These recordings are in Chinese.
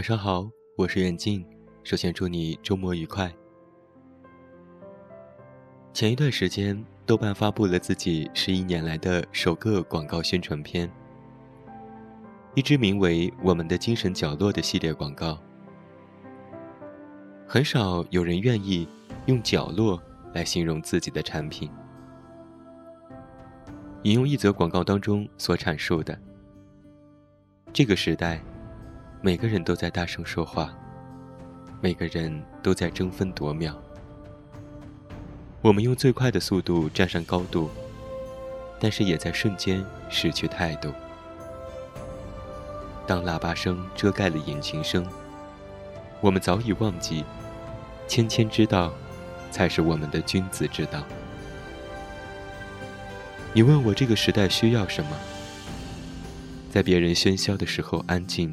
晚上好，我是远近。首先祝你周末愉快。前一段时间，豆瓣发布了自己十一年来的首个广告宣传片，一支名为《我们的精神角落》的系列广告。很少有人愿意用“角落”来形容自己的产品。引用一则广告当中所阐述的：这个时代。每个人都在大声说话，每个人都在争分夺秒。我们用最快的速度站上高度，但是也在瞬间失去态度。当喇叭声遮盖了引擎声，我们早已忘记，谦谦之道，才是我们的君子之道。你问我这个时代需要什么？在别人喧嚣的时候安静。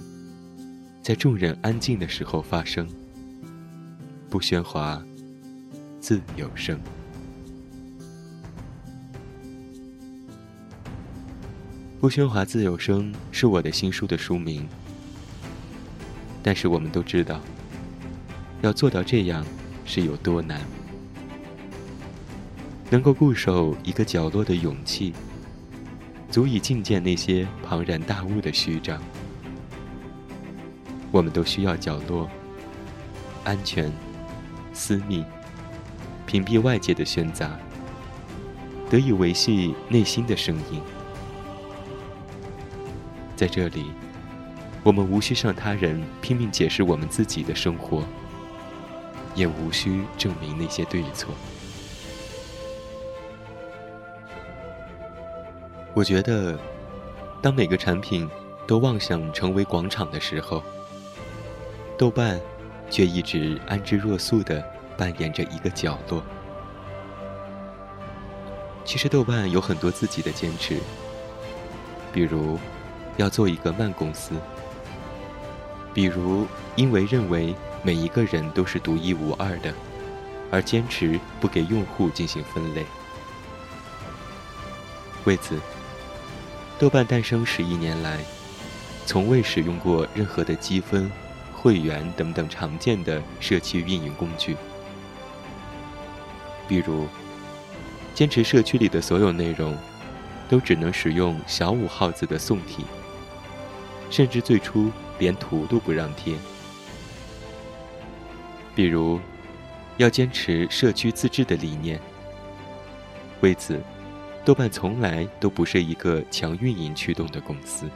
在众人安静的时候发声，不喧哗，自有声。不喧哗，自有声是我的新书的书名。但是我们都知道，要做到这样是有多难。能够固守一个角落的勇气，足以觐见那些庞然大物的虚张。我们都需要角落，安全、私密，屏蔽外界的喧杂，得以维系内心的声音。在这里，我们无需向他人拼命解释我们自己的生活，也无需证明那些对错。我觉得，当每个产品都妄想成为广场的时候，豆瓣，却一直安之若素地扮演着一个角落。其实豆瓣有很多自己的坚持，比如要做一个慢公司，比如因为认为每一个人都是独一无二的，而坚持不给用户进行分类。为此，豆瓣诞生十一年来，从未使用过任何的积分。会员等等常见的社区运营工具，比如坚持社区里的所有内容都只能使用小五号字的宋体，甚至最初连图都不让贴。比如要坚持社区自治的理念，为此，豆瓣从来都不是一个强运营驱动的公司。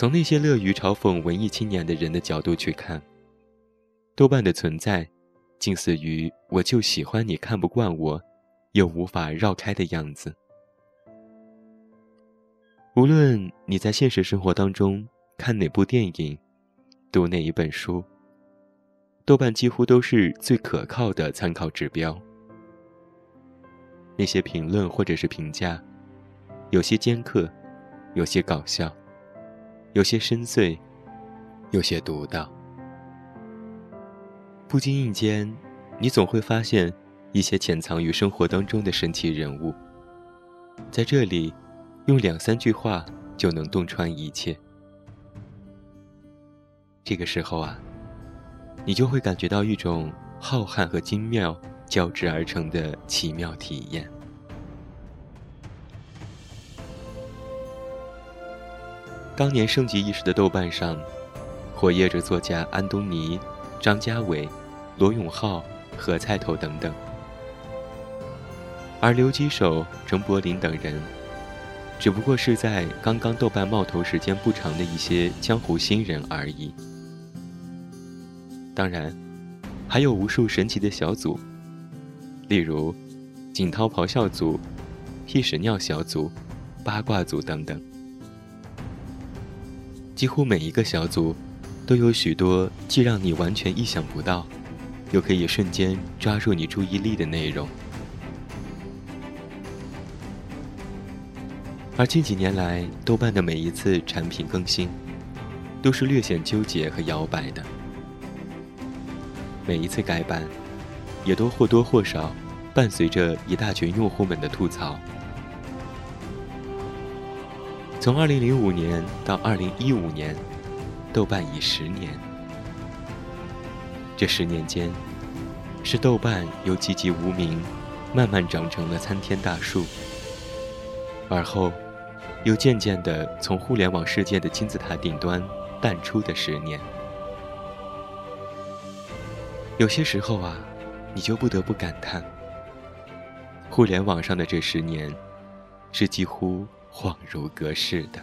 从那些乐于嘲讽文艺青年的人的角度去看，豆瓣的存在，近似于我就喜欢你看不惯我，又无法绕开的样子。无论你在现实生活当中看哪部电影，读哪一本书，豆瓣几乎都是最可靠的参考指标。那些评论或者是评价，有些尖刻，有些搞笑。有些深邃，有些独到。不经意间，你总会发现一些潜藏于生活当中的神奇人物。在这里，用两三句话就能洞穿一切。这个时候啊，你就会感觉到一种浩瀚和精妙交织而成的奇妙体验。当年盛极一时的豆瓣上，活跃着作家安东尼、张家伟、罗永浩、何菜头等等，而刘基手、陈柏霖等人，只不过是在刚刚豆瓣冒头时间不长的一些江湖新人而已。当然，还有无数神奇的小组，例如锦涛咆哮组、屁屎尿小组、八卦组等等。几乎每一个小组，都有许多既让你完全意想不到，又可以瞬间抓住你注意力的内容。而近几年来，豆瓣的每一次产品更新，都是略显纠结和摇摆的。每一次改版，也都或多或少伴随着一大群用户们的吐槽。从2005年到2015年，豆瓣已十年。这十年间，是豆瓣由籍籍无名，慢慢长成了参天大树，而后，又渐渐地从互联网世界的金字塔顶端淡出的十年。有些时候啊，你就不得不感叹，互联网上的这十年，是几乎恍如隔世的。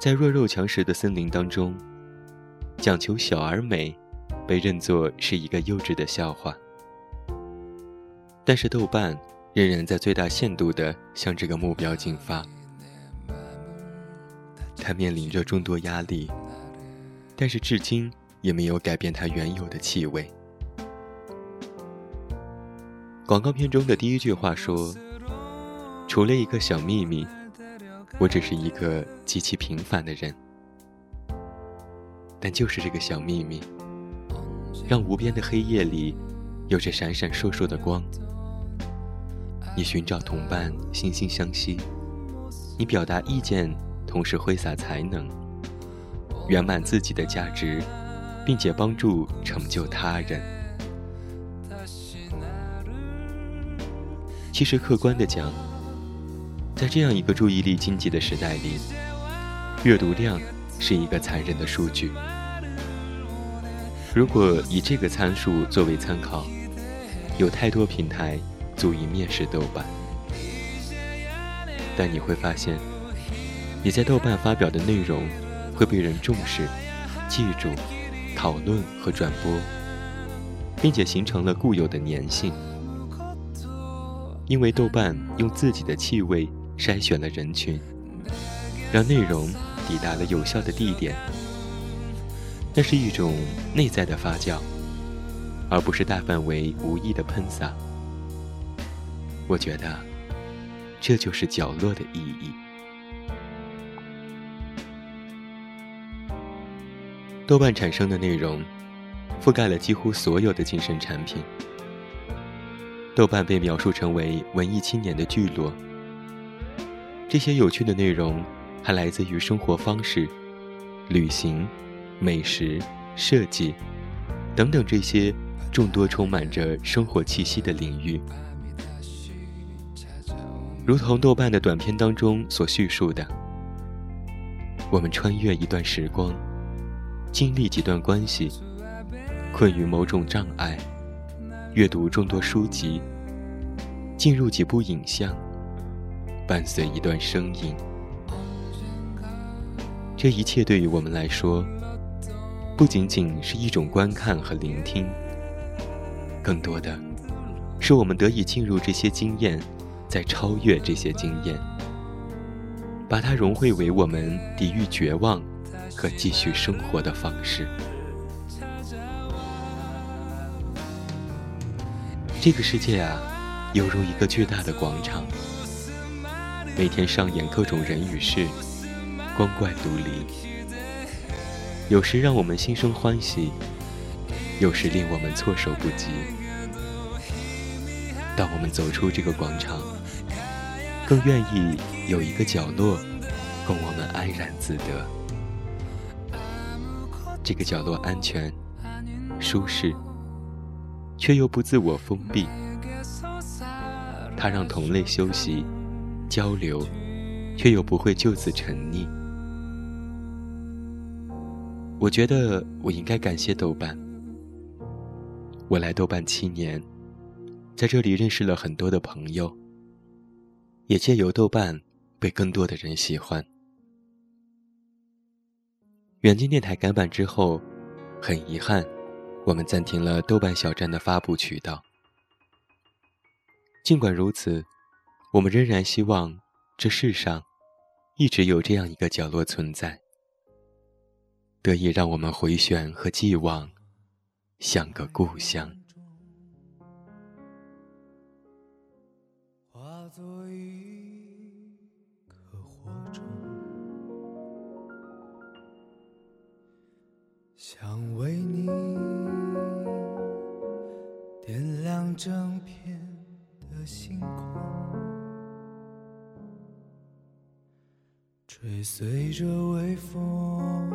在弱肉强食的森林当中，讲求小而美，被认作是一个幼稚的笑话。但是豆瓣仍然在最大限度地向这个目标进发。它面临着众多压力，但是至今也没有改变它原有的气味。广告片中的第一句话说：“除了一个小秘密，我只是一个极其平凡的人。”但就是这个小秘密，让无边的黑夜里有着闪闪烁烁的光。你寻找同伴，惺惺相惜；你表达意见，同时挥洒才能，圆满自己的价值，并且帮助成就他人。其实，客观的讲，在这样一个注意力经济的时代里，阅读量是一个残忍的数据。如果以这个参数作为参考，有太多平台。足以蔑视豆瓣，但你会发现，你在豆瓣发表的内容会被人重视、记住、讨论和转播，并且形成了固有的粘性。因为豆瓣用自己的气味筛选了人群，让内容抵达了有效的地点。那是一种内在的发酵，而不是大范围无意的喷洒。我觉得，这就是角落的意义。豆瓣产生的内容，覆盖了几乎所有的精神产品。豆瓣被描述成为文艺青年的聚落。这些有趣的内容，还来自于生活方式、旅行、美食、设计等等这些众多充满着生活气息的领域。如同豆瓣的短片当中所叙述的，我们穿越一段时光，经历几段关系，困于某种障碍，阅读众多书籍，进入几部影像，伴随一段声音。这一切对于我们来说，不仅仅是一种观看和聆听，更多的是我们得以进入这些经验。在超越这些经验，把它融汇为我们抵御绝望和继续生活的方式。这个世界啊，犹如一个巨大的广场，每天上演各种人与事，光怪陆离。有时让我们心生欢喜，有时令我们措手不及。当我们走出这个广场，更愿意有一个角落，供我们安然自得。这个角落安全、舒适，却又不自我封闭。它让同类休息、交流，却又不会就此沉溺。我觉得我应该感谢豆瓣。我来豆瓣七年。在这里认识了很多的朋友，也借由豆瓣被更多的人喜欢。远近电台改版之后，很遗憾，我们暂停了豆瓣小站的发布渠道。尽管如此，我们仍然希望这世上一直有这样一个角落存在，得以让我们回旋和寄望，像个故乡。做一想为你点亮整片的星空，追随着微风，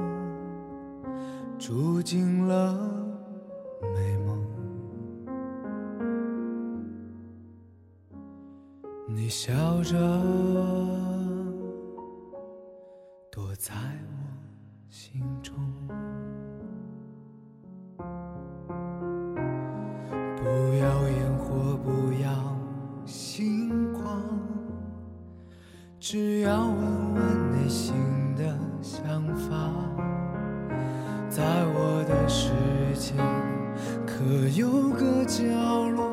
住进了美梦。你笑着躲在有个角落，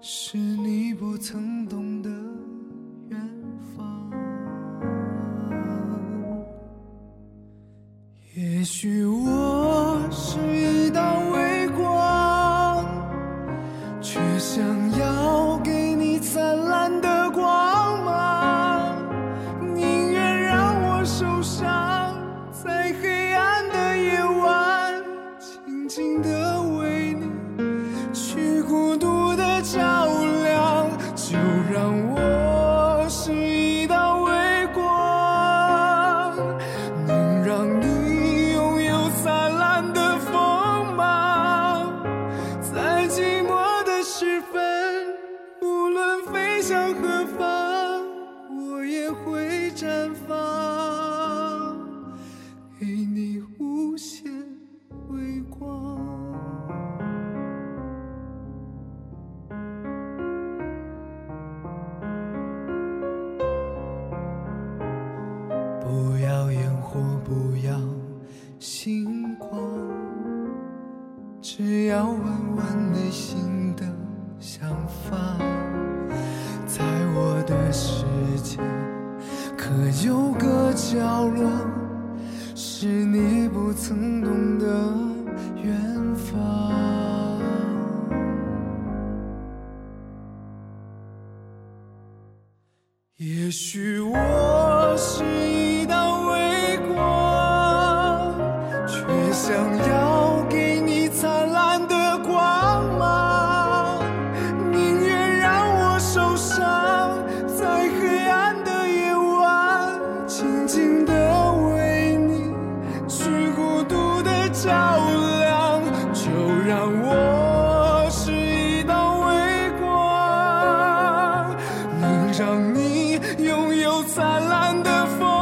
是你不曾懂的远方。也许向何方，我也会绽放，给你无限微光。不要烟火，不要星光，只要问问内心的想法。可有个角落，是你不曾懂得你拥有灿烂的风